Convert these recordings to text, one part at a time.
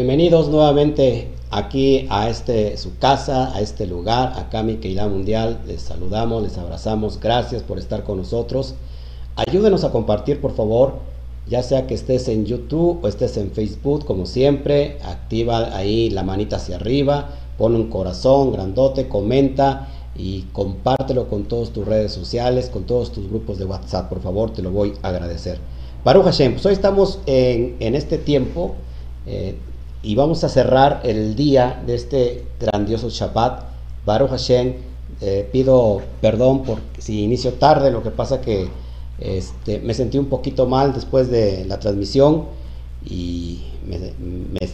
bienvenidos nuevamente aquí a este su casa, a este lugar, a Kami Keila Mundial. Les saludamos, les abrazamos. Gracias por estar con nosotros. Ayúdenos a compartir, por favor, ya sea que estés en YouTube o estés en Facebook, como siempre. Activa ahí la manita hacia arriba, pone un corazón grandote, comenta y compártelo con todas tus redes sociales, con todos tus grupos de WhatsApp. Por favor, te lo voy a agradecer. Baruch Hashem, pues hoy estamos en, en este tiempo eh, y vamos a cerrar el día de este grandioso Shabbat. Baruch Hashem, eh, pido perdón por si inicio tarde, lo que pasa que este, me sentí un poquito mal después de la transmisión y me,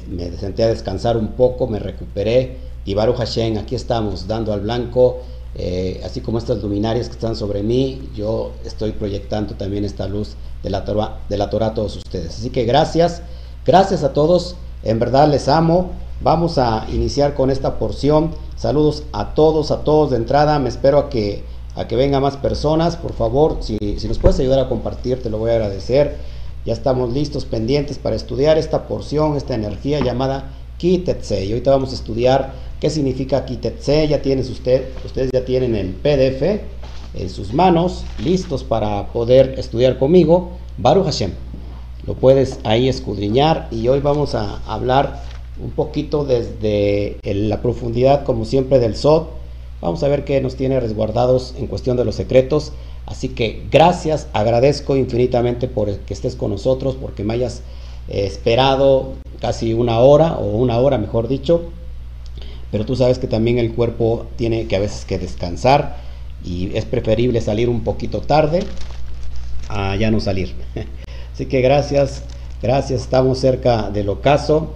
me, senté a descansar un poco, me recuperé y Baruch Hashem, aquí estamos dando al blanco, eh, así como estas luminarias que están sobre mí, yo estoy proyectando también esta luz de la de la Torah a todos ustedes. Así que gracias. Gracias a todos, en verdad les amo. Vamos a iniciar con esta porción. Saludos a todos, a todos de entrada. Me espero a que, a que vengan más personas. Por favor, si, si nos puedes ayudar a compartir, te lo voy a agradecer. Ya estamos listos, pendientes para estudiar esta porción, esta energía llamada Kitetse. Y ahorita vamos a estudiar qué significa Kitetse. Ya tienes usted, ustedes ya tienen el PDF en sus manos, listos para poder estudiar conmigo. Baruch Hashem lo puedes ahí escudriñar y hoy vamos a hablar un poquito desde la profundidad como siempre del SOT. Vamos a ver qué nos tiene resguardados en cuestión de los secretos. Así que gracias, agradezco infinitamente por que estés con nosotros, porque me hayas eh, esperado casi una hora o una hora mejor dicho. Pero tú sabes que también el cuerpo tiene que a veces que descansar y es preferible salir un poquito tarde a ya no salir. Así que gracias, gracias, estamos cerca del ocaso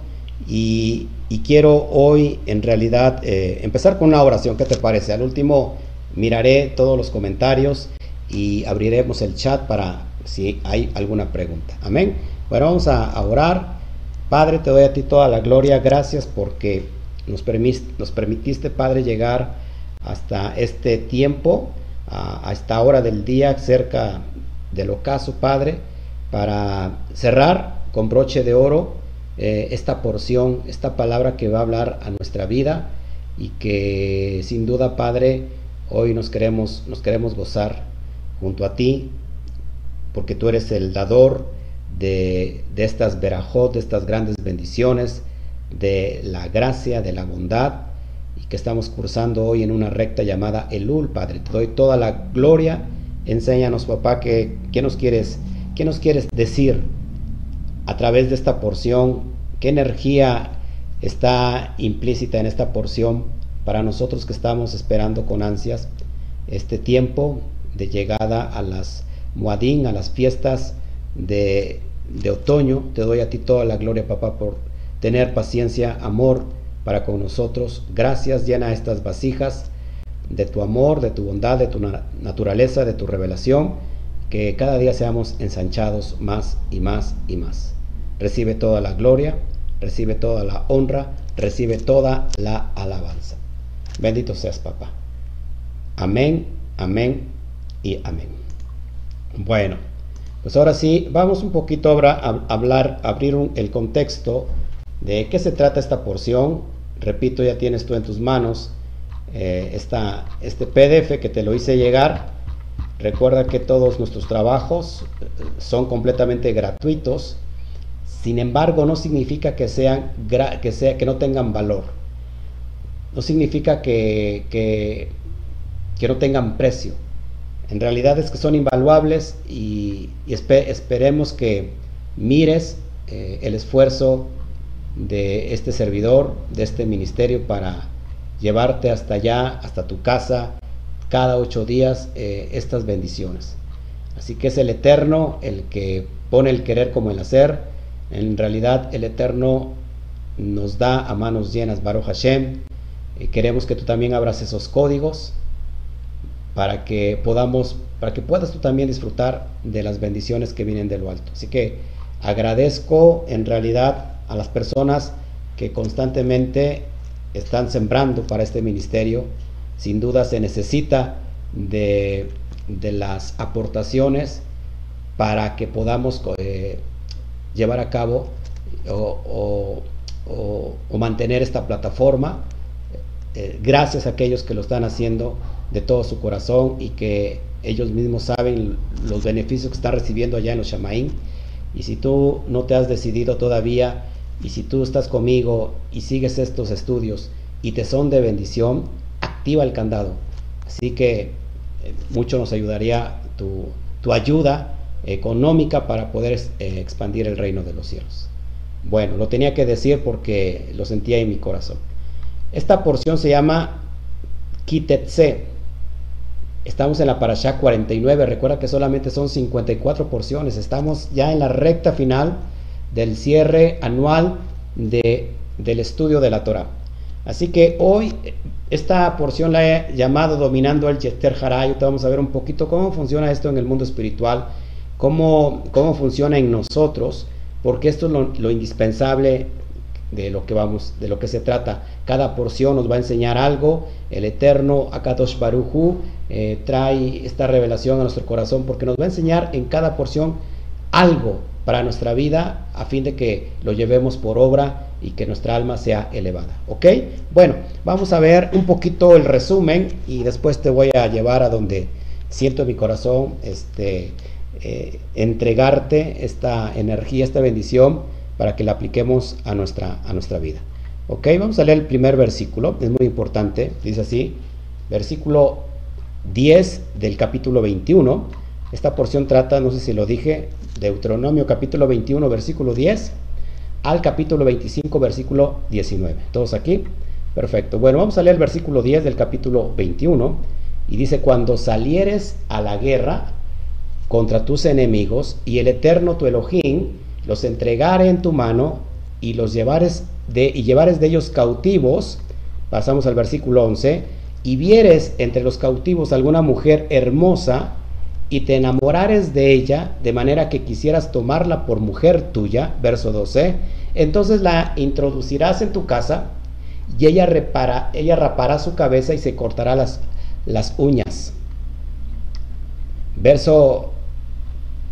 y, y quiero hoy en realidad eh, empezar con una oración, ¿qué te parece? Al último miraré todos los comentarios y abriremos el chat para si hay alguna pregunta. Amén. Bueno, vamos a, orar. Padre, te doy a ti toda la gloria. Gracias porque nos, permis, nos permitiste, Padre, llegar hasta este tiempo, a, a, esta hora del día, cerca del ocaso, Padre para cerrar con broche de oro eh, esta porción, esta palabra que va a hablar a nuestra vida y que sin duda, Padre, hoy nos queremos, nos queremos gozar junto a ti, porque tú eres el dador de, de estas verajot, de estas grandes bendiciones, de la gracia, de la bondad, y que estamos cursando hoy en una recta llamada Elul, Padre. Te doy toda la gloria. Enséñanos, papá, que, ¿qué nos quieres ¿Qué nos quieres decir a través de esta porción? ¿Qué energía está implícita en esta porción para nosotros que estamos esperando con ansias este tiempo de llegada a las Muadín, a las fiestas de, de otoño? Te doy a ti toda la gloria, papá, por tener paciencia, amor para con nosotros. Gracias, llena estas vasijas de tu amor, de tu bondad, de tu naturaleza, de tu revelación que cada día seamos ensanchados más y más y más. Recibe toda la gloria, recibe toda la honra, recibe toda la alabanza. Bendito seas, papá. Amén, amén y amén. Bueno, pues ahora sí, vamos un poquito a hablar, abrir un, el contexto de qué se trata esta porción. Repito, ya tienes tú en tus manos eh, esta, este PDF que te lo hice llegar Recuerda que todos nuestros trabajos eh, son completamente gratuitos. Sin embargo, no significa que, sean, que, sea, que no tengan valor. No significa que, que, no tengan precio. En realidad es que son invaluables y, y esperemos que mires eh, el esfuerzo de este servidor, de este ministerio para llevarte hasta allá, hasta tu casa, cada ocho días eh, estas bendiciones. Así que es el Eterno el que pone el querer como el hacer. En realidad el Eterno nos da a manos llenas Baruch Hashem. y queremos que tú también abras esos códigos para que podamos, para que puedas tú también disfrutar de las bendiciones que vienen de lo alto. Así que agradezco en realidad a las personas que constantemente están sembrando para este ministerio sin duda se necesita de, las aportaciones para que podamos eh, llevar a cabo o, o, mantener esta plataforma. Eh, gracias a aquellos que lo están haciendo de todo su corazón y que ellos mismos saben los beneficios que están recibiendo allá en los Shamaín. Y si tú no te has decidido todavía, y si tú estás conmigo y sigues estos estudios y te son de bendición, activa el candado. Así que eh, mucho nos ayudaría tu, ayuda económica para poder eh, expandir el reino de los cielos. Bueno, lo tenía que decir porque lo sentía en mi corazón. Esta porción se llama Kitetse. Estamos en la Parashá 49. Recuerda que solamente son 54 porciones. Estamos ya en la recta final del cierre anual de, del estudio de la Torah. Así que hoy esta porción la he llamado Dominando el Yester Haray. Vamos a ver un poquito cómo funciona esto en el mundo espiritual cómo, cómo funciona en nosotros, porque esto es lo, indispensable de lo que vamos, de lo que se trata. Cada porción nos va a enseñar algo. El Eterno Akadosh Baruchu eh, trae esta revelación a nuestro corazón porque nos va a enseñar en cada porción algo para nuestra vida a fin de que lo llevemos por obra y que nuestra alma sea elevada. ¿Ok? Bueno, vamos a ver un poquito el resumen y después te voy a llevar a donde siento en mi corazón este eh, entregarte esta energía, esta bendición, para que la apliquemos a nuestra, a nuestra vida. Ok, vamos a leer el primer versículo, es muy importante, dice así, versículo 10 del capítulo 21. Esta porción trata, no sé si lo dije, Deuteronomio capítulo 21, versículo 10 al capítulo 25, versículo 19. ¿Todos aquí? Perfecto. Bueno, vamos a leer el versículo 10 del capítulo 21 y dice, cuando salieres a la guerra contra tus enemigos, y el eterno tu Elohim los entregare en tu mano y los llevares de, y llevares de ellos cautivos, pasamos al versículo 11, y vieres entre los cautivos alguna mujer hermosa, y te enamorares de ella, de manera que quisieras tomarla por mujer tuya, verso 12, entonces la introducirás en tu casa, y ella, repara, ella rapará su cabeza y se cortará las, las uñas. Verso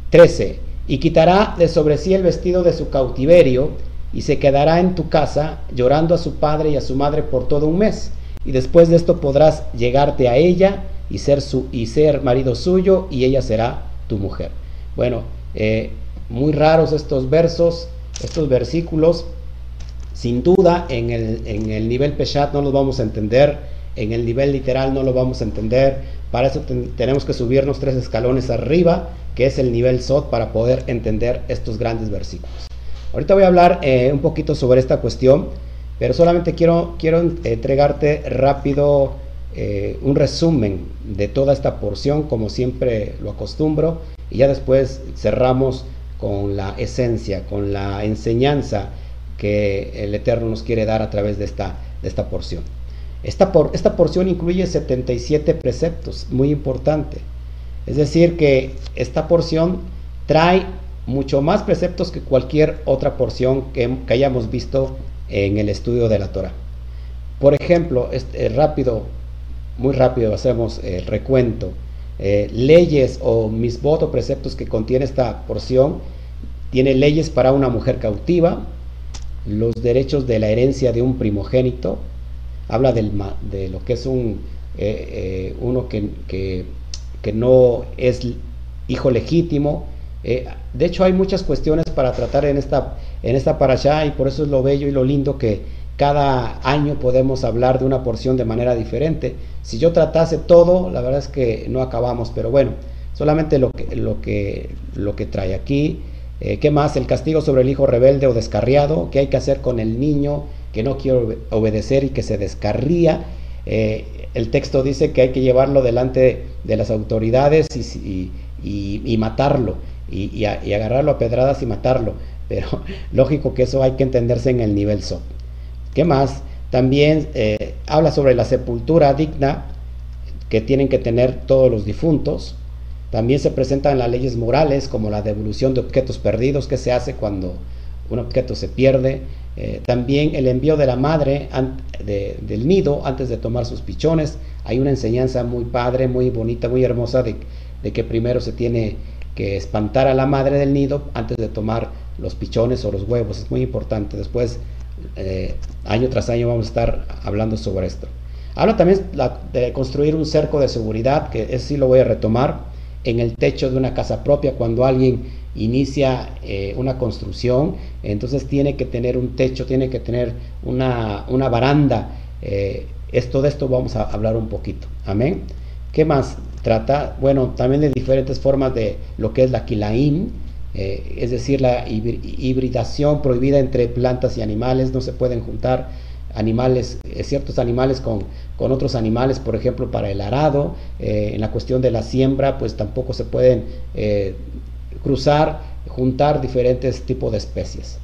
13. Y quitará de sobre sí el vestido de su cautiverio y se quedará en tu casa llorando a su padre y a su madre por todo un mes. Y después de esto podrás llegarte a ella y ser, su, y ser marido suyo y ella será tu mujer. Bueno, eh, muy raros estos versos, estos versículos. Sin duda, en el, en el nivel Peshat no los vamos a entender, en el nivel literal no lo vamos a entender. Para eso tenemos que subirnos tres escalones arriba que es el nivel SOT para poder entender estos grandes versículos. Ahorita voy a hablar eh, un poquito sobre esta cuestión, pero solamente quiero, quiero entregarte rápido eh, un resumen de toda esta porción, como siempre lo acostumbro, y ya después cerramos con la esencia, con la enseñanza que el Eterno nos quiere dar a través de esta, de esta porción. Esta, por, esta porción incluye 77 preceptos, muy importante. Es decir, que esta porción trae mucho más preceptos que cualquier otra porción que, hayamos visto en el estudio de la Torah. Por ejemplo, este, rápido, muy rápido hacemos el recuento. Eh, leyes o misbot o preceptos que contiene esta porción, tiene leyes para una mujer cautiva, los derechos de la herencia de un primogénito, habla del, de lo que es un, eh, eh, uno que que no es hijo legítimo. Eh, de hecho, hay muchas cuestiones para tratar en esta, en esta parasha y por eso es lo bello y lo lindo que cada año podemos hablar de una porción de manera diferente. Si yo tratase todo, la verdad es que no acabamos, pero bueno, solamente lo que, lo que, lo que trae aquí. Eh, ¿Qué más? El castigo sobre el hijo rebelde o descarriado. ¿Qué hay que hacer con el niño que no quiere obedecer y que se descarría? Eh, el texto dice que hay que llevarlo delante de las autoridades y, matarlo, y, agarrarlo a pedradas y matarlo. Pero lógico que eso hay que entenderse en el nivel SOP. ¿Qué más? También eh, habla sobre la sepultura digna que tienen que tener todos los difuntos. También se presentan las leyes morales como la devolución de objetos perdidos que se hace cuando un objeto se pierde, eh, también el envío de la madre del nido antes de tomar sus pichones. Hay una enseñanza muy padre, muy bonita, muy hermosa de, que primero se tiene que espantar a la madre del nido antes de tomar los pichones o los huevos. Es muy importante. Después eh, año tras año vamos a estar hablando sobre esto. Habla también de construir un cerco de seguridad, que es sí lo voy a retomar, en el techo de una casa propia cuando alguien inicia eh, una construcción, entonces tiene que tener un techo, tiene que tener una, una baranda. Eh, esto de esto vamos a hablar un poquito. Amén. ¿Qué más trata? Bueno, también de diferentes formas de lo que es la quilaín, eh, es decir, la hibridación prohibida entre plantas y animales, no se pueden juntar animales, ciertos animales con, otros animales, por ejemplo, para el arado, en la cuestión de la siembra, pues tampoco se pueden cruzar, juntar diferentes tipos de especies.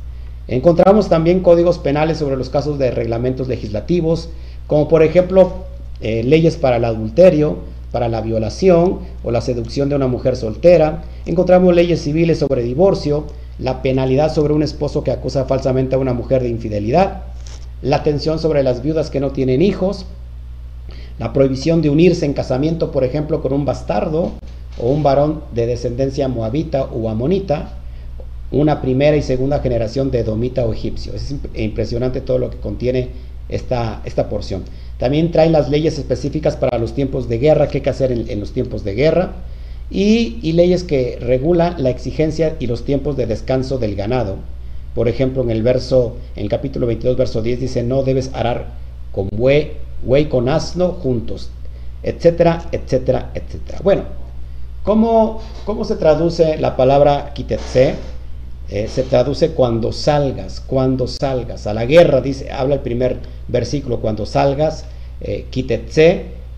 Encontramos también códigos penales sobre los casos de reglamentos legislativos, como por ejemplo eh, leyes para el adulterio, para la violación o la seducción de una mujer soltera. Encontramos leyes civiles sobre divorcio, la penalidad sobre un esposo que acusa falsamente a una mujer de infidelidad, la atención sobre las viudas que no tienen hijos, la prohibición de unirse en casamiento, por ejemplo, con un bastardo, o un varón de descendencia moabita o amonita, una primera y segunda generación de domita o egipcio. Es impresionante todo lo que contiene esta, esta porción. También trae las leyes específicas para los tiempos de guerra, qué hay que hacer en, los tiempos de guerra, y, leyes que regulan la exigencia y los tiempos de descanso del ganado. Por ejemplo, en el verso, en el capítulo 22, verso 10 dice, no debes arar con buey, buey con asno juntos, etcétera, etcétera, etcétera. Bueno, ¿Cómo, cómo se traduce la palabra kitetse? Eh, se traduce cuando salgas, cuando salgas. A la guerra, dice, habla el primer versículo, cuando salgas, eh,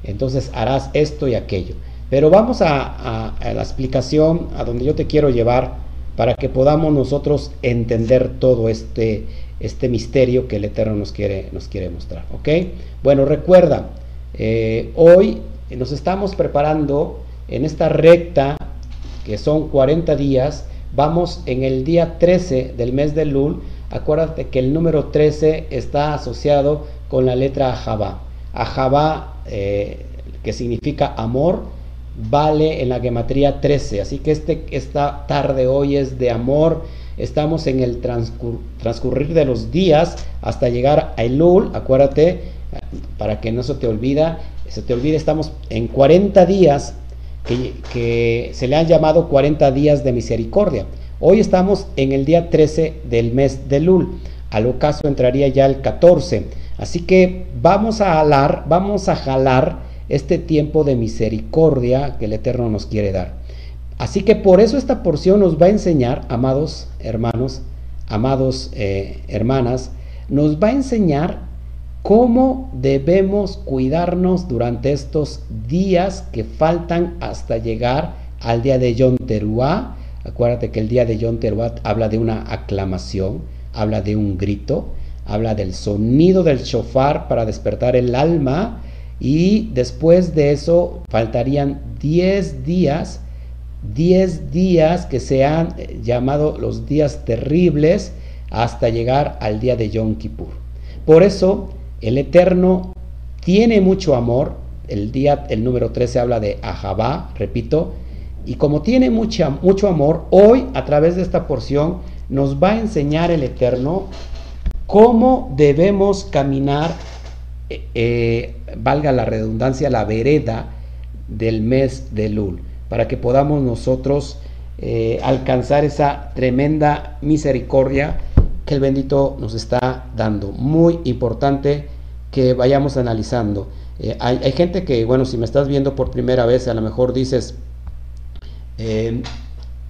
entonces harás esto y aquello. Pero vamos a, la explicación a donde yo te quiero llevar para que podamos nosotros entender todo este, este misterio que el Eterno nos quiere, nos quiere mostrar. Bueno, recuerda, eh, hoy nos estamos preparando en esta recta, que son 40 días, vamos en el día 13 del mes de Lul. Acuérdate que el número 13 está asociado con la letra Ajabá. Ajabá, eh, que significa amor, vale en la gematría 13. Así que este, esta tarde hoy es de amor. Estamos en el transcurrir de los días hasta llegar a Elul. Acuérdate, para que no se te olvida, se te olvide, estamos en 40 días que, se le han llamado 40 días de misericordia. Hoy estamos en el día 13 del mes de Lul. Al ocaso entraría ya el 14. Así que vamos a jalar, vamos a jalar este tiempo de misericordia que el Eterno nos quiere dar. Así que por eso esta porción nos va a enseñar, amados hermanos, amados eh, hermanas, nos va a enseñar cómo debemos cuidarnos durante estos días que faltan hasta llegar al día de Yom Teruah. Acuérdate que el día de Yom Teruah habla de una aclamación, habla de un grito, habla del sonido del shofar para despertar el alma y después de eso faltarían 10 días, 10 días que se han eh, llamado los días terribles hasta llegar al día de Yom Kippur. Por eso el Eterno tiene mucho amor. El día, el número 13 habla de Ahabá, repito. Y como tiene mucha, mucho amor, hoy a través de esta porción nos va a enseñar el Eterno cómo debemos caminar, eh, eh, valga la redundancia, la vereda del mes de Lul, para que podamos nosotros eh, alcanzar esa tremenda misericordia que el bendito nos está dando. Muy importante que vayamos analizando. Eh, hay, gente que, bueno, si me estás viendo por primera vez, a lo mejor dices, eh,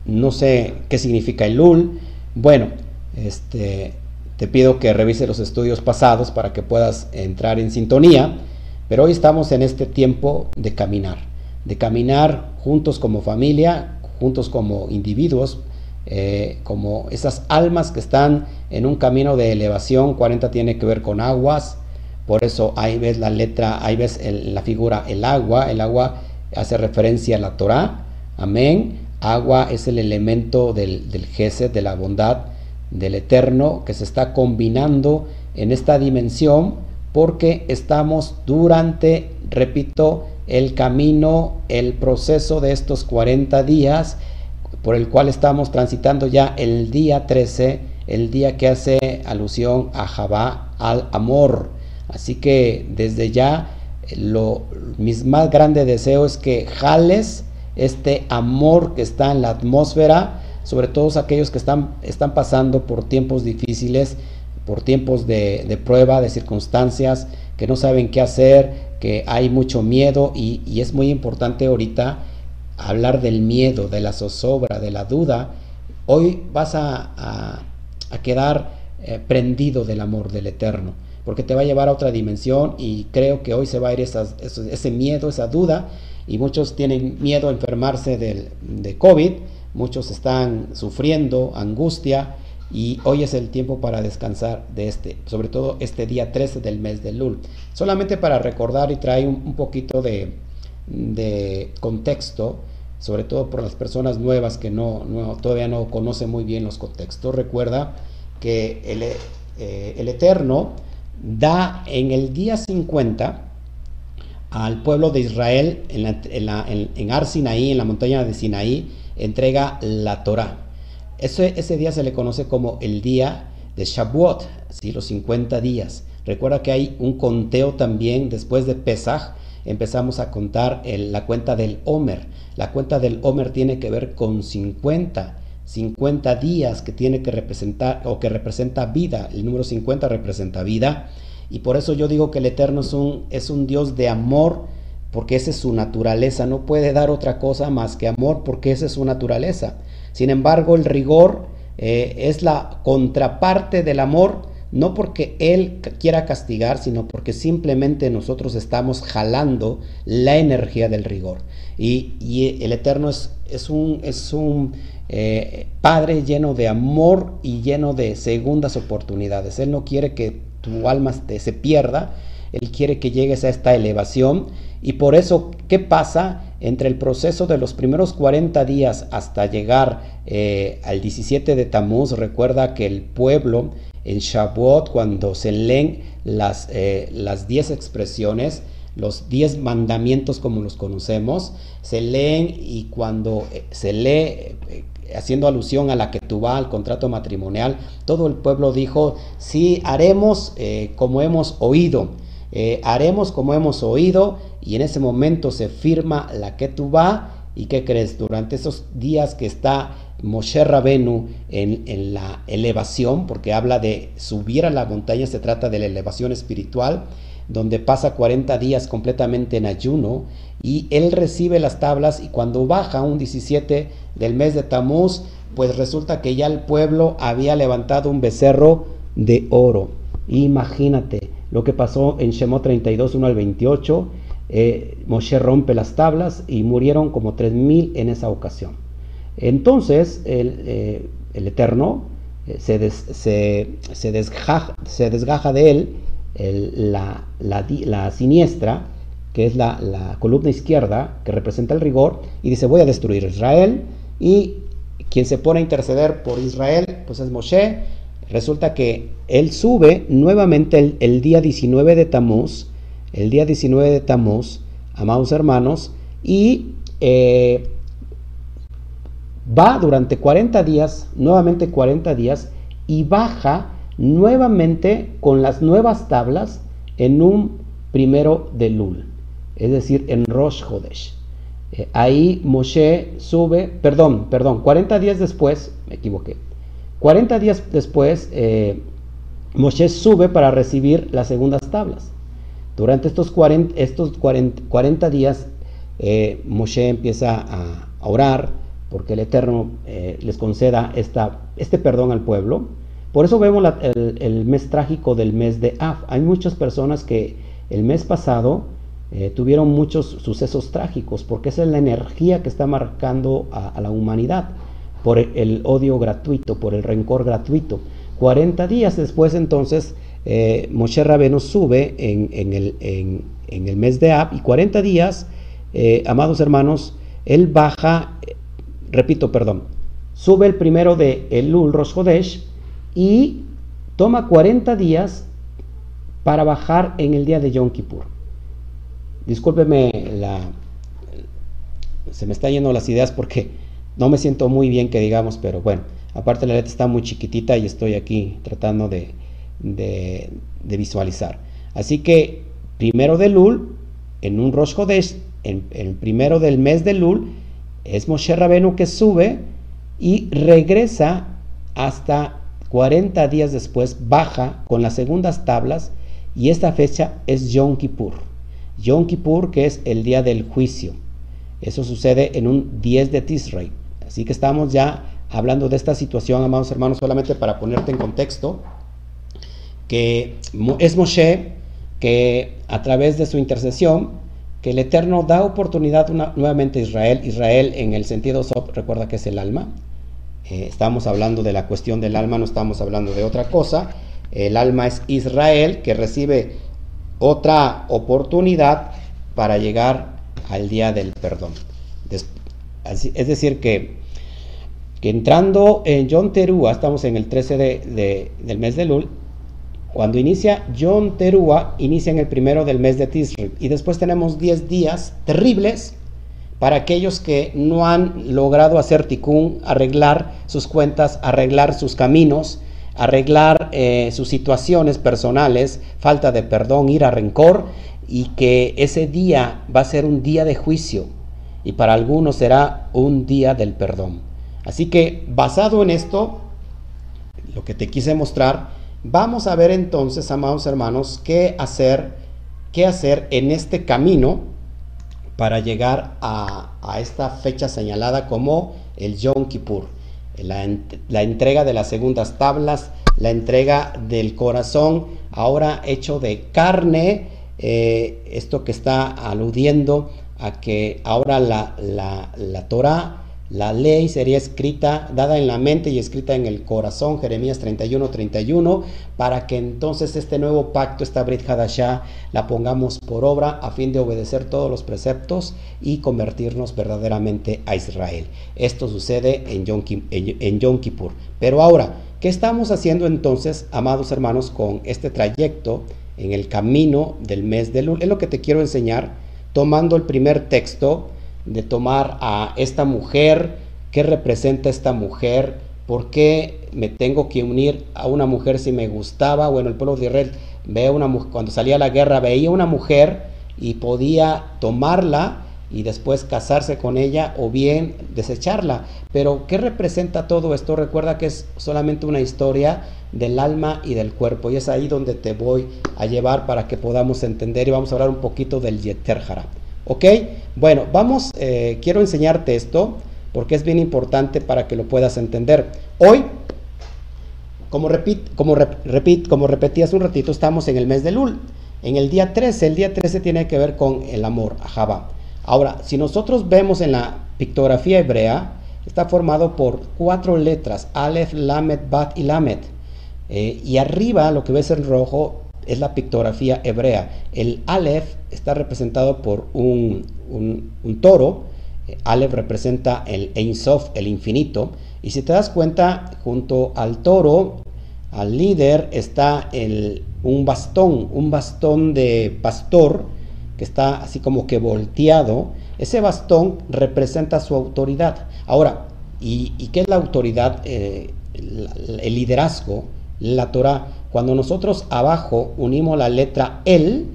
no sé qué significa el LUL. Bueno, este, te pido que revise los estudios pasados para que puedas entrar en sintonía, pero hoy estamos en este tiempo de caminar, de caminar juntos como familia, juntos como individuos, eh, como esas almas que están en un camino de elevación. 40 tiene que ver con aguas, por eso ahí ves la letra, ahí ves la figura el agua. El agua hace referencia a la Torah. Amén. Agua es el elemento del, del de la bondad del eterno, que se está combinando en esta dimensión porque estamos durante, repito, el camino, el proceso de estos 40 días por el cual estamos transitando ya el día 13 el día que hace alusión a Jabá al amor. Así que desde ya lo, mis más grande deseo es que jales este amor que está en la atmósfera, sobre todos aquellos que están, están pasando por tiempos difíciles, por tiempos de, de, prueba, de circunstancias, que no saben qué hacer, que hay mucho miedo y, y es muy importante ahorita hablar del miedo, de la zozobra, de la duda. Hoy vas a, a, quedar eh, prendido del amor del Eterno porque te va a llevar a otra dimensión y creo que hoy se va a ir ese miedo, esa duda y muchos tienen miedo a enfermarse del, de COVID, muchos están sufriendo angustia y hoy es el tiempo para descansar de este, sobre todo este día 13 del mes de Lul. Solamente para recordar y traer un poquito de, de, contexto, sobre todo por las personas nuevas que no, todavía no conocen muy bien los contextos. Recuerda que el, eh, el Eterno da en el día 50 al pueblo de Israel en, la, en, la, en, en la montaña de Sinaí, entrega la Torah. Ese, ese, día se le conoce como el día de Shavuot, ¿sí? los 50 días. Recuerda que hay un conteo también después de Pesach. Empezamos a contar el, la cuenta del Homer. La cuenta del Homer tiene que ver con 50. 50 días que tiene que representar o que representa vida. El número 50 representa vida. Y por eso yo digo que el Eterno es un, es un Dios de amor, porque esa es su naturaleza. No puede dar otra cosa más que amor, porque esa es su naturaleza. Sin embargo, el rigor eh, es la contraparte del amor, no porque Él quiera castigar, sino porque simplemente nosotros estamos jalando la energía del rigor. Y, el Eterno es, es un... Es un eh, Padre lleno de amor y lleno de segundas oportunidades. Él no quiere que tu alma te, se pierda, Él quiere que llegues a esta elevación. Y por eso, ¿qué pasa? Entre el proceso de los primeros 40 días hasta llegar eh, al 17 de Tamuz, recuerda que el pueblo en Shavuot, cuando se leen las, eh, las 10 expresiones, los 10 mandamientos como los conocemos, se leen y cuando eh, se lee haciendo alusión a la que vas al contrato matrimonial, todo el pueblo dijo, sí, haremos como hemos oído, eh, haremos como hemos oído, y en ese momento se firma la vas, y qué crees, durante esos días que está Moshe Rabenu en, en, la elevación, porque habla de subir a la montaña, se trata de la elevación espiritual, donde pasa 40 días completamente en ayuno, y él recibe las tablas, y cuando baja un 17 del mes de Tamuz, pues resulta que ya el pueblo había levantado un becerro de oro. Imagínate lo que pasó en Shemot 32, 1 al 28. Eh, Moshe rompe las tablas y murieron como 3.000 en esa ocasión. Entonces el, eh, el Eterno eh, se, des, se, desgaja, de él la, la, la, siniestra, que es la, la columna izquierda, que representa el rigor, y dice voy a destruir Israel, y quien se pone a interceder por Israel, pues es Moshe. Resulta que él sube nuevamente el, día 19 de Tamuz, el día 19 de Tamuz, amados hermanos, y eh, va durante 40 días, nuevamente 40 días, y baja nuevamente con las nuevas tablas en un primero de Lul, es decir, en Rosh Hodesh. Eh, ahí Moshe sube, perdón, perdón, 40 días después, me equivoqué, 40 días después eh, Moshe sube para recibir las segundas tablas. Durante estos 40, estos 40, 40 días eh, Moshe empieza a, orar porque el Eterno eh, les conceda esta, este perdón al pueblo. Por eso vemos el, mes trágico del mes de Af. Hay muchas personas que el mes pasado tuvieron muchos sucesos trágicos, porque esa es la energía que está marcando a la humanidad por el, odio gratuito, por el rencor gratuito. 40 días después entonces eh, Moshe sube en, el, mes de Ab y 40 días, eh, amados hermanos, él baja, repito, perdón, sube el primero de Elul Rosh Hodesh y toma 40 días para bajar en el día de Yom Kippur. Discúlpeme, la, se me está yendo las ideas porque no me siento muy bien que digamos, pero bueno, Aparte la letra está muy chiquitita y estoy aquí tratando de, visualizar. Así que primero de Lul, en un Rosh Hodesh, en, el primero del mes de Lul, es Moshe Rabenu que sube y regresa hasta 40 días después, baja con las segundas tablas y esta fecha es Yom Kippur. Yom Kippur que es el día del juicio. Eso sucede en un 10 de Tisrei. Así que estamos ya hablando de esta situación, amados hermanos, solamente para ponerte en contexto, que es Moshe que a través de su intercesión, que el Eterno da oportunidad nuevamente a Israel, Israel en el sentido recuerda que es el alma, eh, estamos hablando de la cuestión del alma, no estamos hablando de otra cosa, el alma es Israel que recibe otra oportunidad para llegar al día del perdón. Es decir, que, entrando en John Terúa, estamos en el 13 de, del mes de Lul, cuando inicia John Terúa, inicia en el primero del mes de Tisri, y después tenemos 10 días terribles para aquellos que no han logrado hacer tikkun, arreglar sus cuentas, arreglar sus caminos, arreglar eh, sus situaciones personales, falta de perdón, ira, rencor, y que ese día va a ser un día de juicio y para algunos será un día del perdón. Así que basado en esto, lo que te quise mostrar, vamos a ver entonces, amados hermanos, qué hacer, qué hacer en este camino para llegar a, esta fecha señalada como el Yom Kippur, la, entrega de las segundas tablas, la entrega del corazón, ahora hecho de carne, eh, esto que está aludiendo a que ahora la, la, la Torah, la ley sería escrita, dada en la mente y escrita en el corazón, Jeremías 31, 31, para que entonces este nuevo pacto, esta Brit Hadashah, la pongamos por obra a fin de obedecer todos los preceptos y convertirnos verdaderamente a Israel. Esto sucede en Yom, en Yom Kippur. Pero ahora, ¿qué estamos haciendo entonces, amados hermanos, con este trayecto en el camino del mes de Lul. Es lo que te quiero enseñar, tomando el primer texto de tomar a esta mujer, qué representa esta mujer, por qué me tengo que unir a una mujer si me gustaba. Bueno, el pueblo de Israel ve una cuando salía a la guerra veía una mujer y podía tomarla y después casarse con ella o bien desecharla. Pero ¿qué representa todo esto? Recuerda que es solamente una historia del alma y del cuerpo y es ahí donde te voy a llevar para que podamos entender y vamos a hablar un poquito del Yeter ¿Ok? Bueno, vamos, eh, quiero enseñarte esto porque es bien importante para que lo puedas entender. Hoy, como, repit, como, repit, como repetí hace un ratito, estamos en el mes de Lul. En el día 13, el día 13 tiene que ver con el amor, Java. Ahora, si nosotros vemos en la pictografía hebrea, está formado por cuatro letras, Aleph, Lamed, Bat y Lamed. Eh, y arriba, lo que ves en rojo, es la pictografía hebrea. El Aleph está representado por un, toro. Eh, Aleph representa el Ein Sof, el infinito. Y si te das cuenta, junto al toro, al líder, está el, un bastón, un bastón de pastor que está así como que volteado, ese bastón representa su autoridad. Ahora, ¿y, qué es la autoridad? Eh, el, liderazgo, la Torah. Cuando nosotros abajo unimos la letra El,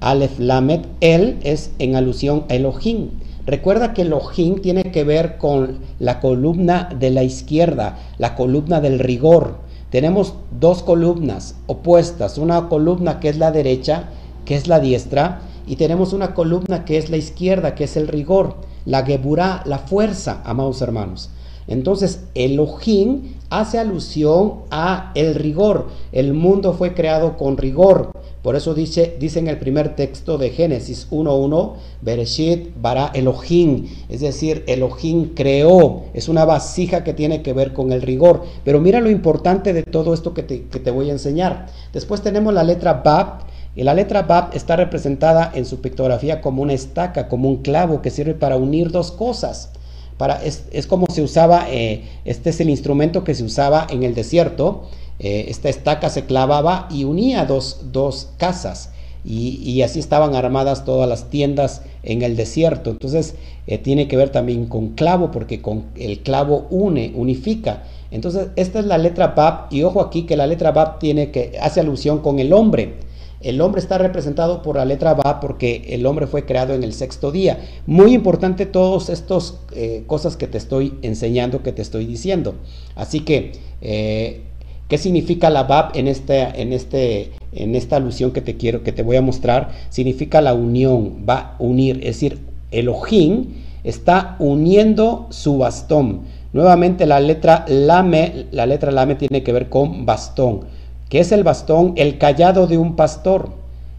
Aleph Lamed, El es en alusión a Elohim. Recuerda que Elohim tiene que ver con la columna de la izquierda, la columna del rigor. Tenemos dos columnas opuestas, una columna que es la derecha, que es la diestra, y tenemos una columna que es la izquierda, que es el rigor, la geburá, la fuerza, amados hermanos. Entonces, Elohim hace alusión a el rigor. El mundo fue creado con rigor. Por eso dice, en el primer texto de Génesis 1.1, Bereshit bara Elohim. Es decir, Elohim creó. Es una vasija que tiene que ver con el rigor. Pero mira lo importante de todo esto que te, que te voy a enseñar. Después tenemos la letra Bab y la letra Bab está representada en su pictografía como una estaca, como un clavo que sirve para unir dos cosas. Es, como se usaba, eh, este es el instrumento que se usaba en el desierto. Eh, esta estaca se clavaba y unía dos, dos casas. y, así estaban armadas todas las tiendas en el desierto. Entonces eh, tiene que ver también con clavo, porque con el clavo une, unifica. Entonces esta es la letra Bab y ojo aquí que la letra Bab tiene que hace alusión con el hombre. El hombre está representado por la letra Bab porque el hombre fue creado en el sexto día. Muy importante todas estas eh, cosas que te estoy enseñando, que te estoy diciendo. Así que eh, ¿Qué significa la Bab en, este, en, este, en esta alusión que te quiero, que te voy a mostrar? Significa la unión, va a unir, es decir, Elohim está uniendo su bastón. Nuevamente la letra Lame, la letra Lame tiene que ver con bastón. ¿Qué es el bastón? El callado de un pastor.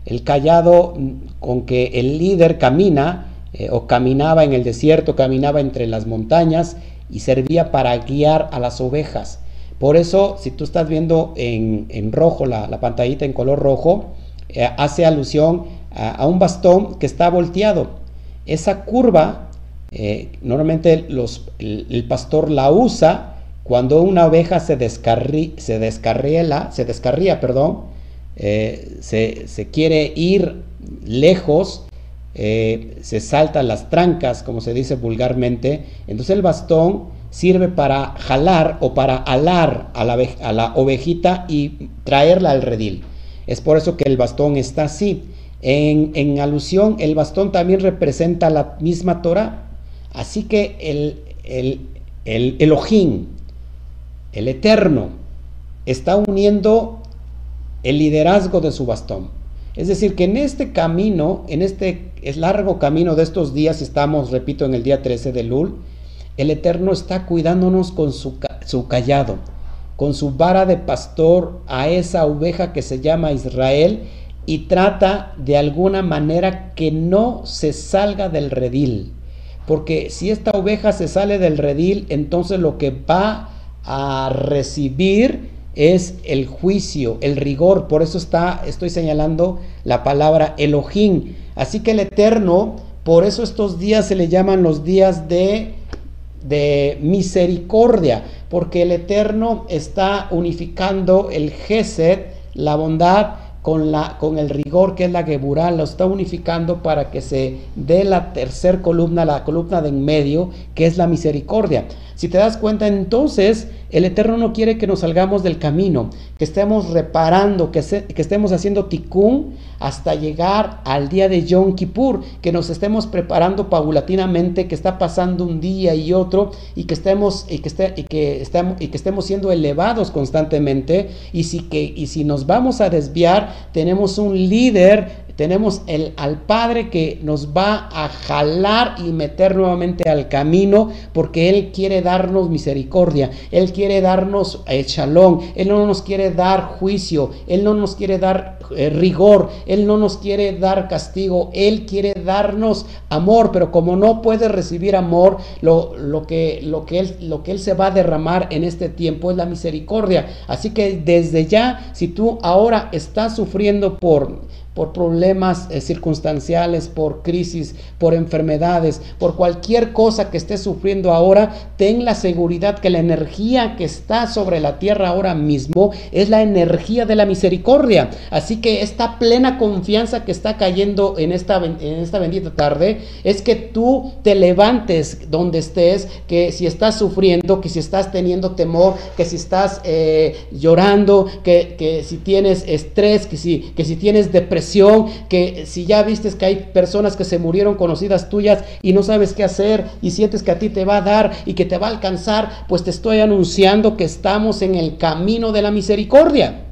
El callado con que el líder camina eh, o caminaba en el desierto, caminaba entre las montañas y servía para guiar a las ovejas. Por eso, si tú estás viendo en, rojo, la, pantallita en color rojo, eh, hace alusión a, un bastón que está volteado. Esa curva, eh, normalmente el, pastor la usa cuando una oveja se, descarri, se descarría, perdón, eh, se, quiere ir lejos, se saltan las trancas, como se dice vulgarmente. Entonces el bastón sirve para jalar o para alar a la, ovejita y traerla al redil. Es por eso que el bastón está así. En, alusión, el bastón también representa la misma Torah. Así que el, el, el Elohim, el Eterno, está uniendo el liderazgo de su bastón. Es decir, que en este camino, en este es largo camino de estos días, estamos, repito, en el día 13 de Lul, el Eterno está cuidándonos con su, su callado, con su vara de pastor a esa oveja que se llama Israel y trata de alguna manera que no se salga del redil. Porque si esta oveja se sale del redil, entonces lo que va a recibir es el juicio, el rigor. Por eso está, estoy señalando la palabra Elohim. Así que el Eterno, por eso estos días se le llaman los días de de misericordia, porque el Eterno está unificando el Gesed, la bondad, con, la, con el rigor que es la Geburá, lo está unificando para que se dé la tercer columna, la columna de en medio, que es la misericordia. Si te das cuenta, entonces el Eterno no quiere que nos salgamos del camino, que estemos reparando, que, que estemos haciendo tikkun hasta llegar al día de Yom Kippur, que nos estemos preparando paulatinamente, que está pasando un día y otro y que estemos y que, esté, y que, estemos, y que estemos siendo elevados constantemente. Y si, que, y si nos vamos a desviar, tenemos un líder tenemos el, al Padre que nos va a jalar y meter nuevamente al camino porque Él quiere darnos misericordia, Él quiere darnos el eh, Él no nos quiere dar juicio, Él no nos quiere dar eh, rigor, Él no nos quiere dar castigo, Él quiere darnos amor, pero como no puede recibir amor, lo, lo, que, lo, que él, lo que Él se va a derramar en este tiempo es la misericordia. Así que desde ya, si tú ahora estás sufriendo por por problemas eh, circunstanciales, por crisis, por enfermedades, por cualquier cosa que estés sufriendo ahora, ten la seguridad que la energía que está sobre la tierra ahora mismo es la energía de la misericordia. Así que esta plena confianza que está cayendo en esta, en esta bendita tarde es que tú te levantes donde estés, que si estás sufriendo, que si estás teniendo temor, que si estás eh, llorando, que, que, si tienes estrés, que si, que si tienes depresión, que si ya vistes que hay personas que se murieron conocidas tuyas y no sabes qué hacer y sientes que a ti te va a dar y que te va a alcanzar, pues te estoy anunciando que estamos en el camino de la misericordia.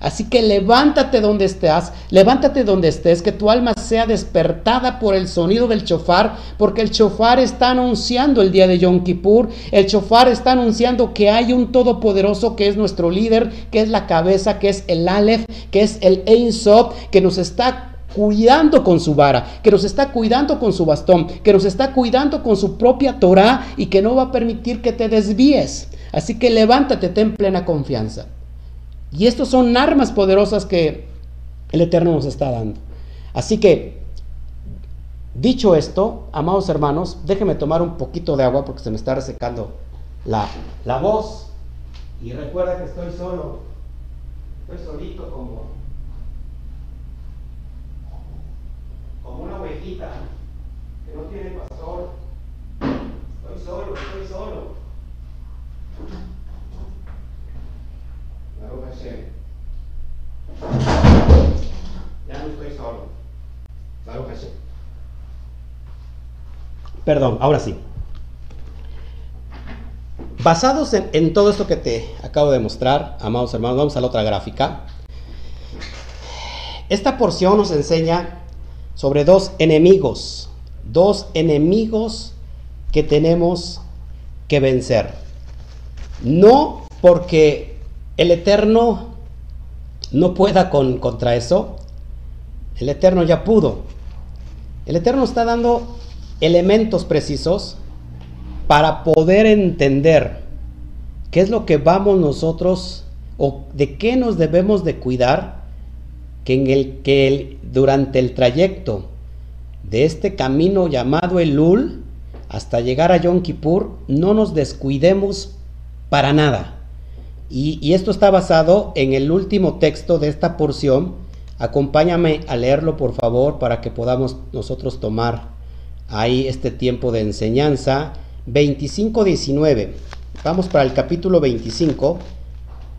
Así que levántate donde estés, levántate donde estés, que tu alma sea despertada por el sonido del chofar, porque el chofar está anunciando el día de Yom Kippur, el chofar está anunciando que hay un todopoderoso que es nuestro líder, que es la cabeza, que es el Aleph, que es el Ein Sof, que nos está cuidando con su vara, que nos está cuidando con su bastón, que nos está cuidando con su propia Torah y que no va a permitir que te desvíes. Así que levántate, ten plena confianza. Y estos son armas poderosas que el Eterno nos está dando. Así que, dicho esto, amados hermanos, déjenme tomar un poquito de agua porque se me está resecando la, la voz. Y recuerda que estoy solo. Estoy solito como ovejita que no tiene pastor. Estoy solo, estoy solo. Ya no estoy solo. Perdón, ahora sí. Basados en, en, todo esto que te acabo de mostrar, amados hermanos, vamos a la otra gráfica. Esta porción nos enseña sobre dos enemigos, dos enemigos que tenemos que vencer. No porque el Eterno no pueda con, contra eso, el Eterno ya pudo. El Eterno está dando elementos precisos para poder entender qué es lo que vamos nosotros o de qué nos debemos de cuidar que, en el, que durante el trayecto de este camino llamado Elul hasta llegar a Yom Kippur no nos descuidemos para nada. Y, esto está basado en el último texto de esta porción. Acompáñame a leerlo por favor para que podamos nosotros tomar ahí este tiempo de enseñanza. 25-19. Vamos para el capítulo 25,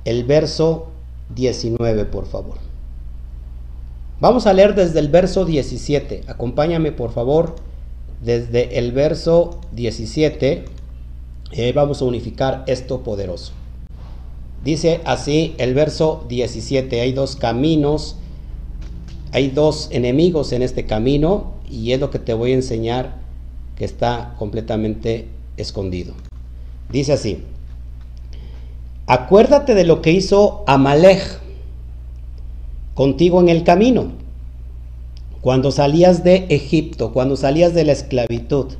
el verso 19, por favor. Vamos a leer desde el verso 17. Acompáñame, por favor, desde el verso 17. Eh, vamos a unificar esto poderoso. Dice así el verso 17. Hay dos caminos, hay dos enemigos en este camino y es lo que te voy a enseñar que está completamente escondido. Dice así, acuérdate de lo que hizo Amalek contigo en el camino, cuando salías de Egipto, cuando salías de la esclavitud,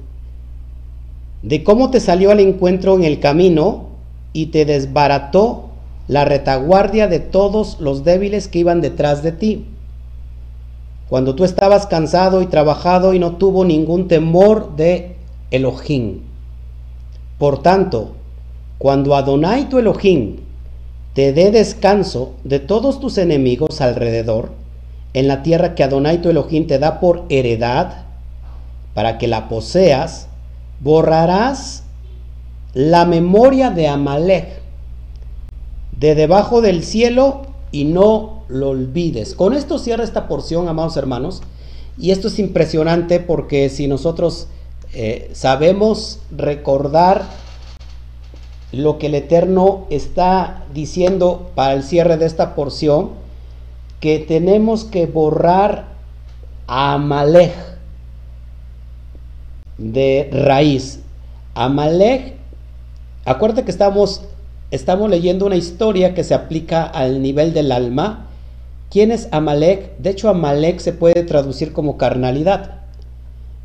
de cómo te salió al encuentro en el camino y te desbarató la retaguardia de todos los débiles que iban detrás de ti. Cuando tú estabas cansado y trabajado y no tuvo ningún temor de Elohim. Por tanto, cuando Adonai tu Elohim te dé descanso de todos tus enemigos alrededor, en la tierra que Adonai tu Elohim te da por heredad, para que la poseas, borrarás la memoria de Amalek de debajo del cielo y no lo olvides. Con esto cierra esta porción, amados hermanos, y esto es impresionante porque si nosotros eh, sabemos recordar lo que el Eterno está diciendo para el cierre de esta porción, que tenemos que borrar a Amalek de raíz. Amalek, acuérdate que estamos, estamos leyendo una historia que se aplica al nivel del alma. ¿Quién es Amalek? De hecho, Amalek se puede traducir como carnalidad.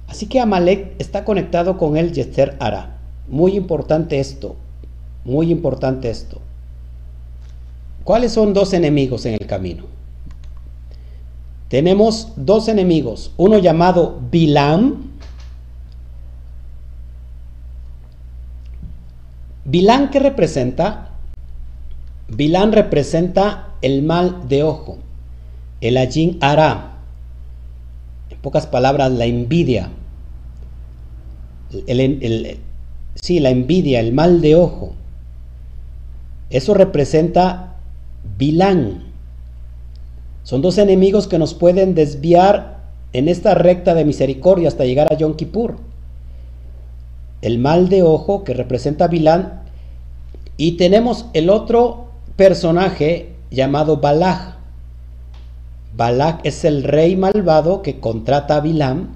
Así que Amalek está conectado con el Yetzer Ara. Muy importante esto. Muy importante esto. ¿Cuáles son dos enemigos en el camino? Tenemos dos enemigos. Uno llamado Bilam. Bilam, ¿qué representa? Bilam representa el mal de ojo, el ajin ara. En pocas palabras, la envidia sí, la envidia, el mal de ojo. Eso representa Bilán. Son dos enemigos que nos pueden desviar en esta recta de misericordia hasta llegar a Yom Kippur. El mal de ojo que representa Bilán. Y tenemos el otro personaje llamado Balak. Balak es el rey malvado que contrata a Bilán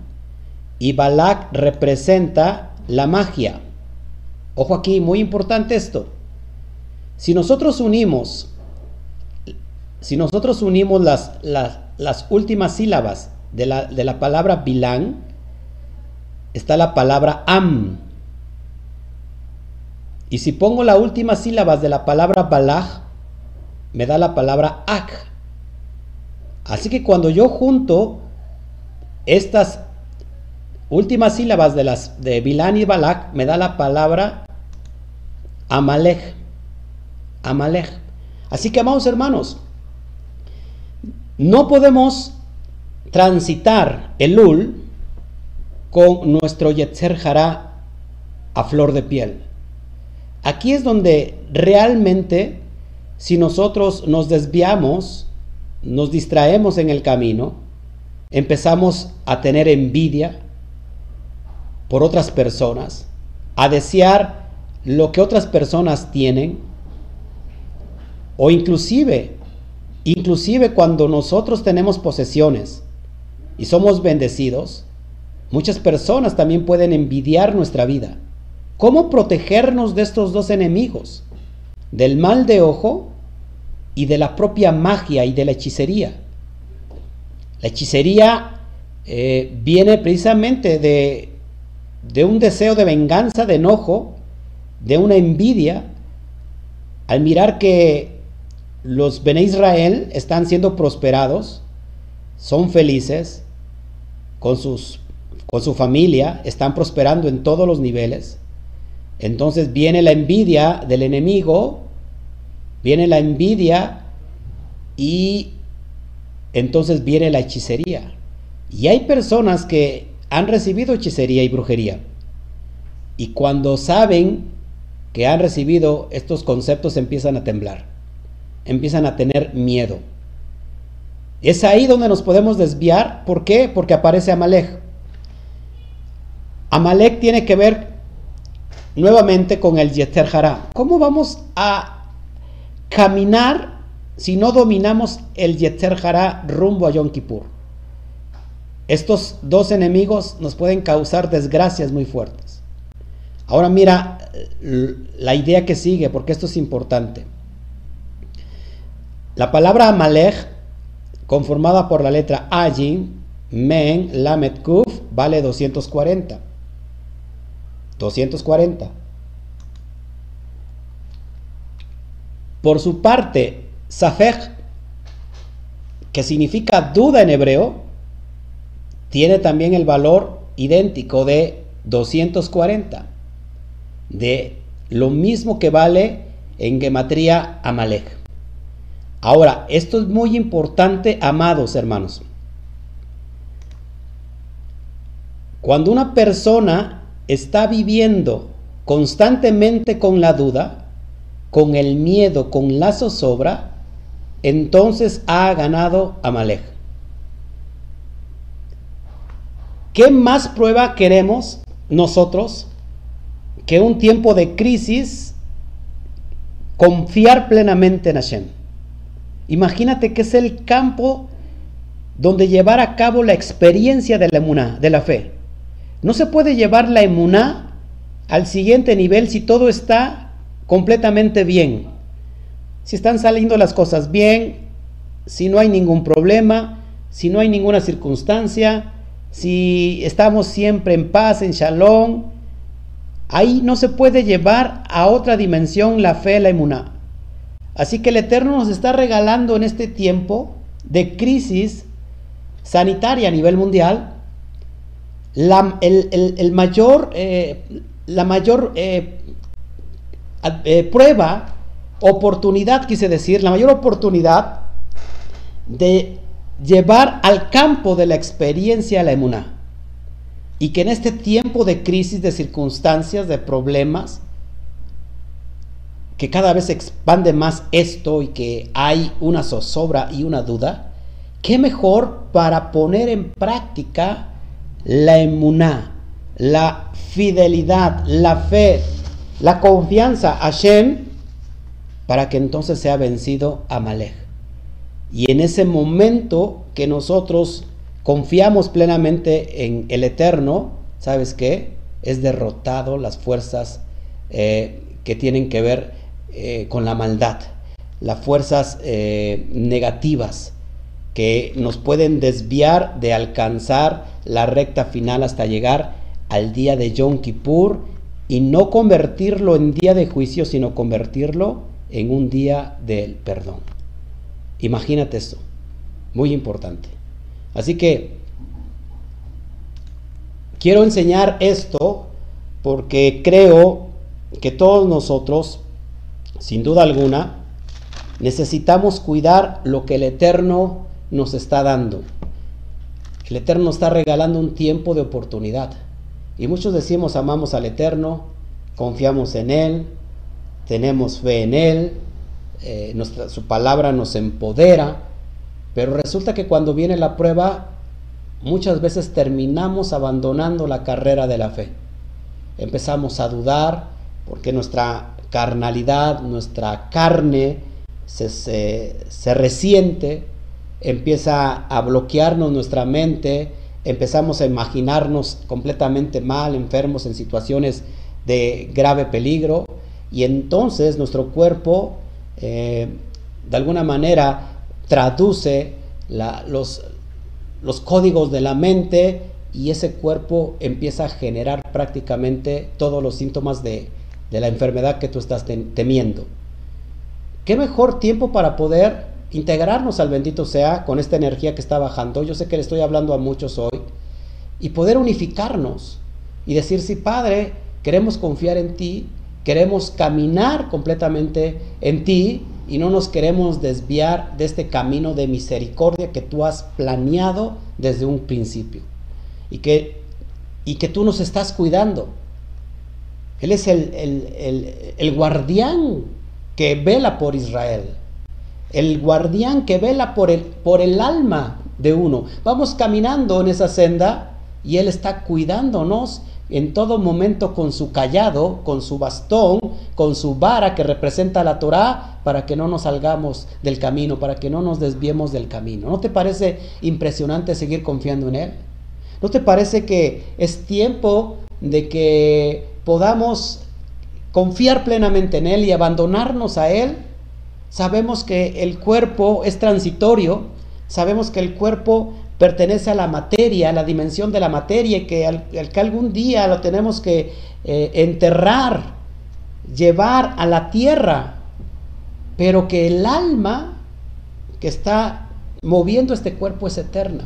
y Balak representa la magia. Ojo aquí, muy importante esto. Si nosotros unimos, si nosotros unimos las, las, últimas sílabas de la, de la palabra Bilán, está la palabra Am. Y si pongo la última sílabas de la palabra Balak, me da la palabra Ak. Así que cuando yo junto estas últimas sílabas de las de Bilán y Balak me da la palabra Amalek. Amalek. Así que, amados hermanos, no podemos transitar el Ul con nuestro Yetzer Hará a flor de piel. Aquí es donde realmente, si nosotros nos desviamos, nos distraemos en el camino, empezamos a tener envidia por otras personas, a desear lo que otras personas tienen, o inclusive, inclusive cuando nosotros tenemos posesiones y somos bendecidos, muchas personas también pueden envidiar nuestra vida. ¿Cómo protegernos de estos dos enemigos? Del mal de ojo y de la propia magia y de la hechicería. La hechicería eh, viene precisamente de, un deseo de venganza, de enojo, de una envidia, al mirar que los Bene Israel están siendo prosperados, son felices, con, sus, con su familia, están prosperando en todos los niveles. Entonces viene la envidia del enemigo, viene la envidia y entonces viene la hechicería. Y hay personas que han recibido hechicería y brujería. Y cuando saben que han recibido estos conceptos empiezan a temblar, empiezan a tener miedo. Es ahí donde nos podemos desviar. ¿Por qué? Porque aparece Amalek. Amalek tiene que ver nuevamente con el Yeter Hará. ¿Cómo vamos a caminar si no dominamos el Yeter Hará rumbo a Yom Kippur? Estos dos enemigos nos pueden causar desgracias muy fuertes. Ahora mira la idea que sigue, porque esto es importante. La palabra Amalek, conformada por la letra Ajin, Men, Lamet, Kuf, vale 240. 240. Por su parte, Safek, que significa duda en hebreo, tiene también el valor idéntico de 240, de lo mismo que vale en gematría Amalek. Ahora, esto es muy importante, amados hermanos. Cuando una persona está viviendo constantemente con la duda, con el miedo, con la zozobra, entonces ha ganado Amalek. ¿Qué más prueba queremos nosotros que un tiempo de crisis confiar plenamente en Hashem? Imagínate que es el campo donde llevar a cabo la experiencia de la emuná, de la fe. No se puede llevar la emuná al siguiente nivel si todo está completamente bien. Si están saliendo las cosas bien, si no hay ningún problema, si no hay ninguna circunstancia, si estamos siempre en paz, en shalom, ahí no se puede llevar a otra dimensión la fe, la emuná. Así que el Eterno nos está regalando en este tiempo de crisis sanitaria a nivel mundial la, el, mayor, eh, la mayor eh, eh, prueba, oportunidad, quise decir, la mayor oportunidad de llevar al campo de la experiencia la emuná. Y que en este tiempo de crisis, de circunstancias, de problemas, que cada vez se expande más esto y que hay una zozobra y una duda, qué mejor para poner en práctica la emuná, la fidelidad, la fe, la confianza a Hashem, para que entonces sea vencido Amalek. Y en ese momento que nosotros confiamos plenamente en el Eterno, ¿sabes qué? Es derrotado las fuerzas eh, que tienen que ver eh, con la maldad, las fuerzas eh, negativas que nos pueden desviar de alcanzar la recta final hasta llegar al día de Yom Kippur y no convertirlo en día de juicio, sino convertirlo en un día del perdón. Imagínate esto, muy importante. Así que quiero enseñar esto porque creo que todos nosotros sin duda alguna, necesitamos cuidar lo que el Eterno nos está dando. El Eterno está regalando un tiempo de oportunidad. Y muchos decimos amamos al Eterno, confiamos en Él, tenemos fe en Él, eh, nuestra, su palabra nos empodera, pero resulta que cuando viene la prueba, muchas veces terminamos abandonando la carrera de la fe. Empezamos a dudar porque nuestra carnalidad, nuestra carne se, se resiente, empieza a bloquearnos nuestra mente, empezamos a imaginarnos completamente mal, enfermos en situaciones de grave peligro y entonces nuestro cuerpo eh, de alguna manera traduce los, los códigos de la mente y ese cuerpo empieza a generar prácticamente todos los síntomas de, de la enfermedad que tú estás temiendo. ¿Qué mejor tiempo para poder integrarnos al bendito sea con esta energía que está bajando? Yo sé que le estoy hablando a muchos hoy y poder unificarnos y decir, sí, Padre, queremos confiar en ti, queremos caminar completamente en ti y no nos queremos desviar de este camino de misericordia que tú has planeado desde un principio y que, y que tú nos estás cuidando. Él es el, el guardián que vela por Israel, el guardián que vela por el, por el alma de uno. Vamos caminando en esa senda y Él está cuidándonos en todo momento con su callado, con su bastón, con su vara que representa la Torá, para que no nos salgamos del camino, para que no nos desviemos del camino. ¿No te parece impresionante seguir confiando en Él? ¿No te parece que es tiempo de que podamos confiar plenamente en Él y abandonarnos a Él? Sabemos que el cuerpo es transitorio, sabemos que el cuerpo pertenece a la materia, a la dimensión de la materia, y que, al, que algún día lo tenemos que eh, enterrar, llevar a la tierra, pero que el alma que está moviendo este cuerpo es eterna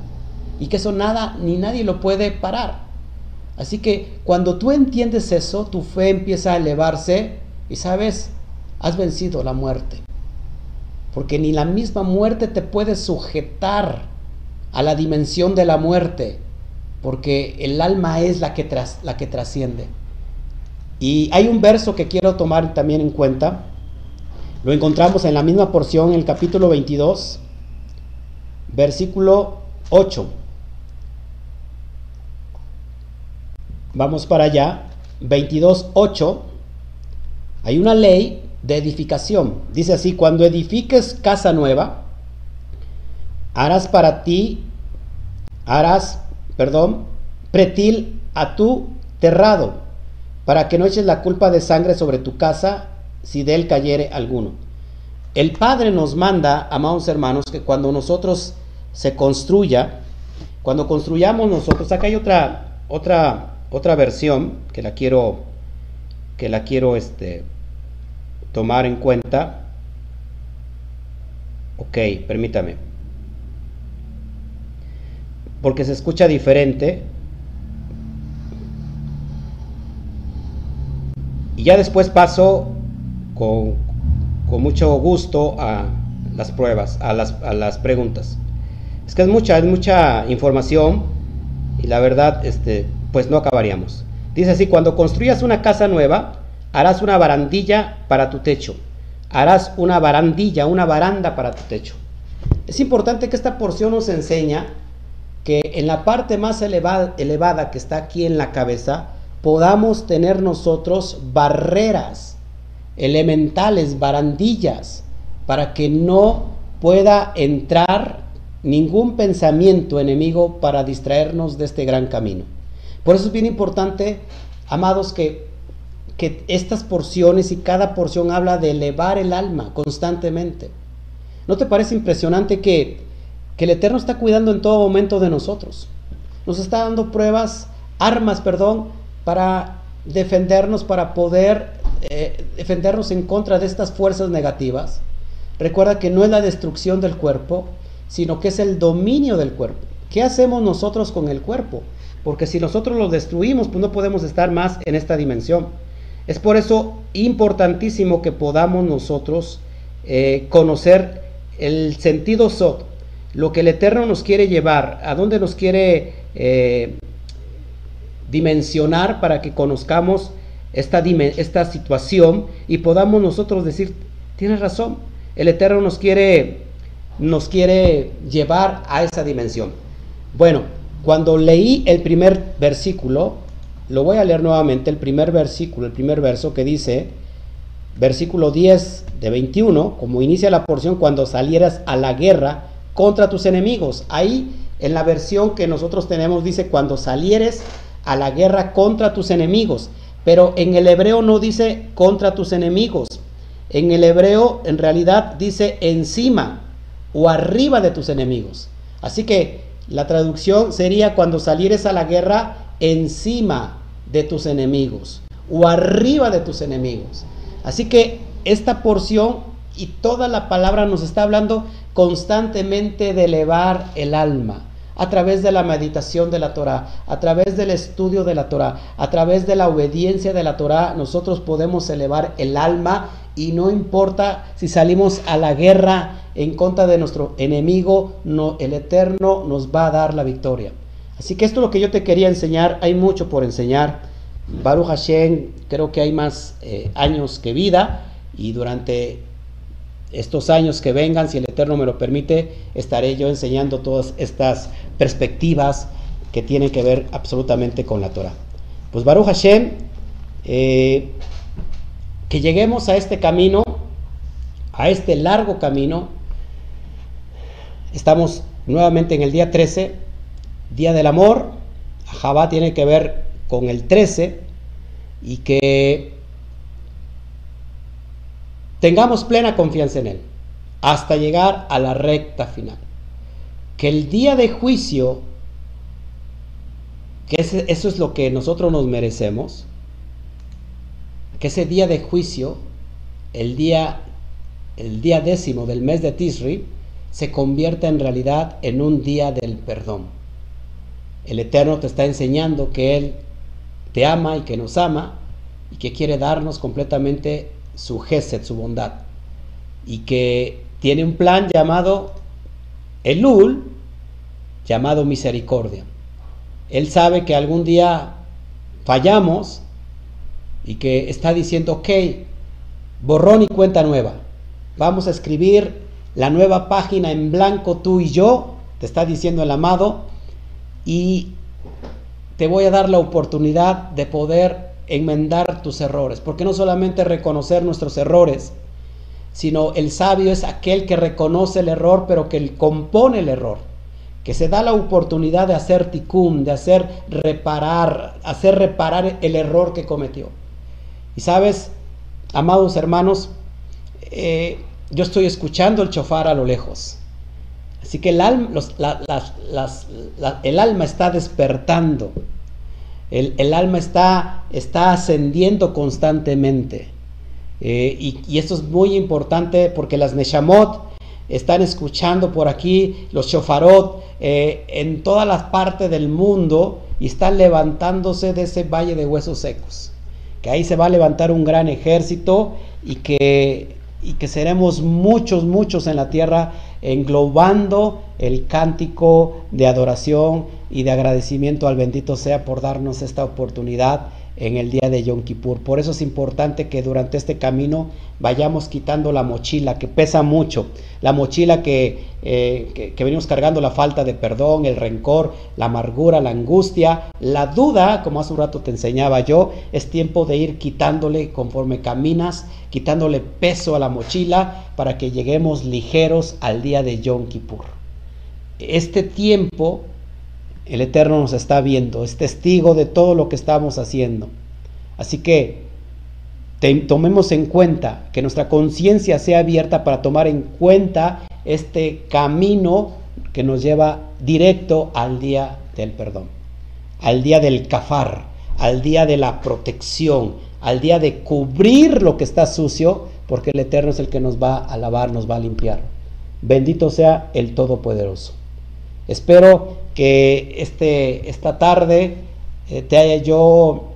y que eso nada ni nadie lo puede parar. Así que cuando tú entiendes eso, tu fe empieza a elevarse y sabes, has vencido la muerte. Porque ni la misma muerte te puede sujetar a la dimensión de la muerte, porque el alma es la que, tras, la que trasciende. Y hay un verso que quiero tomar también en cuenta. Lo encontramos en la misma porción, en el capítulo 22, versículo 8. Vamos para allá. 22, 8. Hay una ley de edificación. Dice así, cuando edifiques casa nueva, harás para ti, harás, perdón, pretil a tu terrado, para que no eches la culpa de sangre sobre tu casa si de él cayere alguno. El Padre nos manda, amados hermanos, que cuando nosotros se construya, cuando construyamos nosotros, acá hay otra, otra, otra versión que la quiero, que la quiero este, tomar en cuenta. Ok, permítame porque se escucha diferente. Y ya después paso con, mucho gusto a las pruebas, a las, a las, preguntas. Es que es mucha, es mucha información y la verdad, este, pues no acabaríamos. Dice así, cuando construyas una casa nueva, harás una barandilla para tu techo. Harás una barandilla, una baranda para tu techo. Es importante que esta porción nos enseña que en la parte más elevada, elevada que está aquí en la cabeza, podamos tener nosotros barreras elementales, barandillas, para que no pueda entrar ningún pensamiento enemigo para distraernos de este gran camino. Por eso es bien importante, amados, que, que estas porciones y cada porción habla de elevar el alma constantemente. ¿No te parece impresionante que que el Eterno está cuidando en todo momento de nosotros. Nos está dando pruebas, armas, perdón, para defendernos, para poder eh, defendernos en contra de estas fuerzas negativas. Recuerda que no es la destrucción del cuerpo, sino que es el dominio del cuerpo. ¿Qué hacemos nosotros con el cuerpo? Porque si nosotros lo destruimos, pues no podemos estar más en esta dimensión. Es por eso importantísimo que podamos nosotros eh, conocer el sentido SOT, lo que el Eterno nos quiere llevar, a dónde nos quiere eh, dimensionar para que conozcamos esta, esta situación y podamos nosotros decir, tienes razón, el Eterno nos quiere, nos quiere llevar a esa dimensión. Bueno, cuando leí el primer versículo, lo voy a leer nuevamente, el primer versículo, el primer verso que dice, versículo 10 de 21, como inicia la porción, cuando salieras a la guerra contra tus enemigos. Ahí en la versión que nosotros tenemos dice, cuando salieres a la guerra contra tus enemigos. Pero en el hebreo no dice contra tus enemigos. En el hebreo en realidad dice encima o arriba de tus enemigos. Así que la traducción sería cuando salieres a la guerra encima de tus enemigos o arriba de tus enemigos. Así que esta porción y toda la palabra nos está hablando constantemente de elevar el alma a través de la meditación de la Torah, a través del estudio de la Torah, a través de la obediencia de la Torah, nosotros podemos elevar el alma y no importa si salimos a la guerra en contra de nuestro enemigo, no, el Eterno nos va a dar la victoria. Así que esto es lo que yo te quería enseñar, hay mucho por enseñar. Baruch Hashem, creo que hay más eh, años que vida y durante estos años que vengan, si el Eterno me lo permite, estaré yo enseñando todas estas perspectivas que tienen que ver absolutamente con la Torah. Pues Baruch Hashem, eh, que lleguemos a este camino, a este largo camino. Estamos nuevamente en el día 13, Día del Amor. Jabá tiene que ver con el 13 y que Tengamos plena confianza en Él hasta llegar a la recta final. Que el día de juicio, que eso es lo que nosotros nos merecemos, que ese día de juicio, el día, el día décimo del mes de Tisri, se convierta en realidad en un día del perdón. El Eterno te está enseñando que Él te ama y que nos ama y que quiere darnos completamente su gesed, su bondad, y que tiene un plan llamado Elul, llamado misericordia. Él sabe que algún día fallamos y que está diciendo, ok, borrón y cuenta nueva. Vamos a escribir la nueva página en blanco tú y yo, te está diciendo el amado, y te voy a dar la oportunidad de poder enmendar tus errores, porque no solamente reconocer nuestros errores, sino el sabio es aquel que reconoce el error, pero que compone el error, que se da la oportunidad de hacer ticum, de hacer reparar, hacer reparar el error que cometió. Y sabes, amados hermanos, eh, yo estoy escuchando el chofar a lo lejos. Así que el alma, el alma está despertando. El, alma está, ascendiendo constantemente. Eh, y, esto es muy importante porque las Neshamot están escuchando por aquí, los Shofarot, eh, en todas las partes del mundo y están levantándose de ese valle de huesos secos. Que ahí se va a levantar un gran ejército y que seremos muchos, muchos en la tierra englobando el cántico de adoración y de agradecimiento al bendito sea por darnos esta oportunidad en el día de Yom Kippur. Por eso es importante que durante este camino vayamos quitando la mochila que pesa mucho, la mochila que, eh, que, venimos cargando, la falta de perdón, el rencor, la amargura, la angustia, la duda, como hace un rato te enseñaba yo, es tiempo de ir quitándole conforme caminas, quitándole peso a la mochila para que lleguemos ligeros al día de Yom Kippur. Este tiempo el Eterno nos está viendo, es testigo de todo lo que estamos haciendo. Así que tomemos en cuenta, que nuestra conciencia sea abierta para tomar en cuenta este camino que nos lleva directo al día del perdón, al día del kafar, al día de la protección, al día de cubrir lo que está sucio, porque el Eterno es el que nos va a lavar, nos va a limpiar. Bendito sea el Todopoderoso. Espero que este, esta tarde eh, te haya yo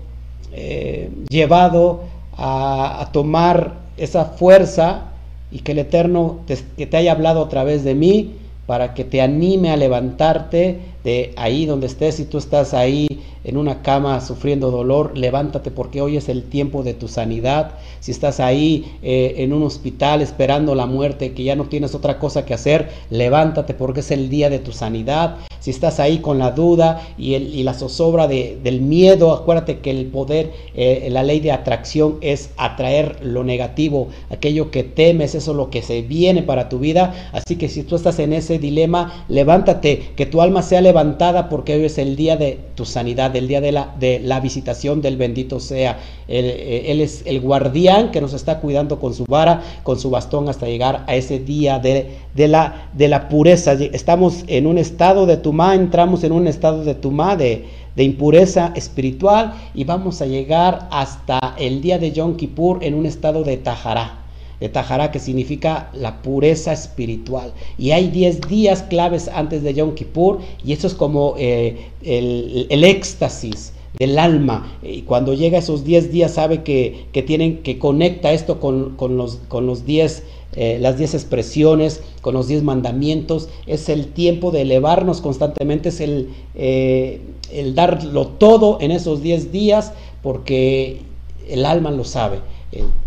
eh, llevado a, tomar esa fuerza y que el Eterno te, que te haya hablado a través de mí para que te anime a levantarte de ahí donde estés, si tú estás ahí en una cama sufriendo dolor, levántate porque hoy es el tiempo de tu sanidad. Si estás ahí eh, en un hospital esperando la muerte, que ya no tienes otra cosa que hacer, levántate porque es el día de tu sanidad. Si estás ahí con la duda y, el, y la zozobra de, del miedo, acuérdate que el poder, eh, la ley de atracción es atraer lo negativo, aquello que temes, eso es lo que se viene para tu vida. Así que si tú estás en ese dilema, levántate, que tu alma sea levantada porque hoy es el día de tu sanidad, el día de la, de la visitación del bendito sea. Él, eh, él es el guardián que nos está cuidando con su vara, con su bastón hasta llegar a ese día de, de, la, de la pureza. Estamos en un estado de tumá, entramos en un estado de tumá, de, de impureza espiritual y vamos a llegar hasta el día de Yom Kippur en un estado de tajará de que significa la pureza espiritual. Y hay 10 días claves antes de Yom Kippur, y eso es como eh, el, el, éxtasis del alma. Y cuando llega esos 10 días, sabe que, que, tienen, que conecta esto con, con los 10 con los diez, eh, las 10 expresiones, con los 10 mandamientos. Es el tiempo de elevarnos constantemente, es el, eh, el darlo todo en esos 10 días, porque el alma lo sabe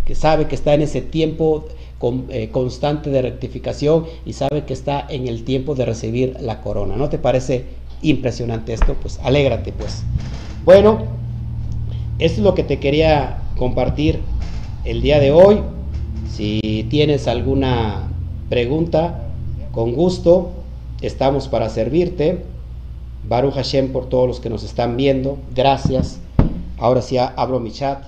que sabe que está en ese tiempo con, eh, constante de rectificación y sabe que está en el tiempo de recibir la corona. ¿No te parece impresionante esto? Pues alégrate pues. Bueno, esto es lo que te quería compartir el día de hoy. Si tienes alguna pregunta, con gusto, estamos para servirte. Baruch Hashem por todos los que nos están viendo. Gracias. Ahora sí abro mi chat.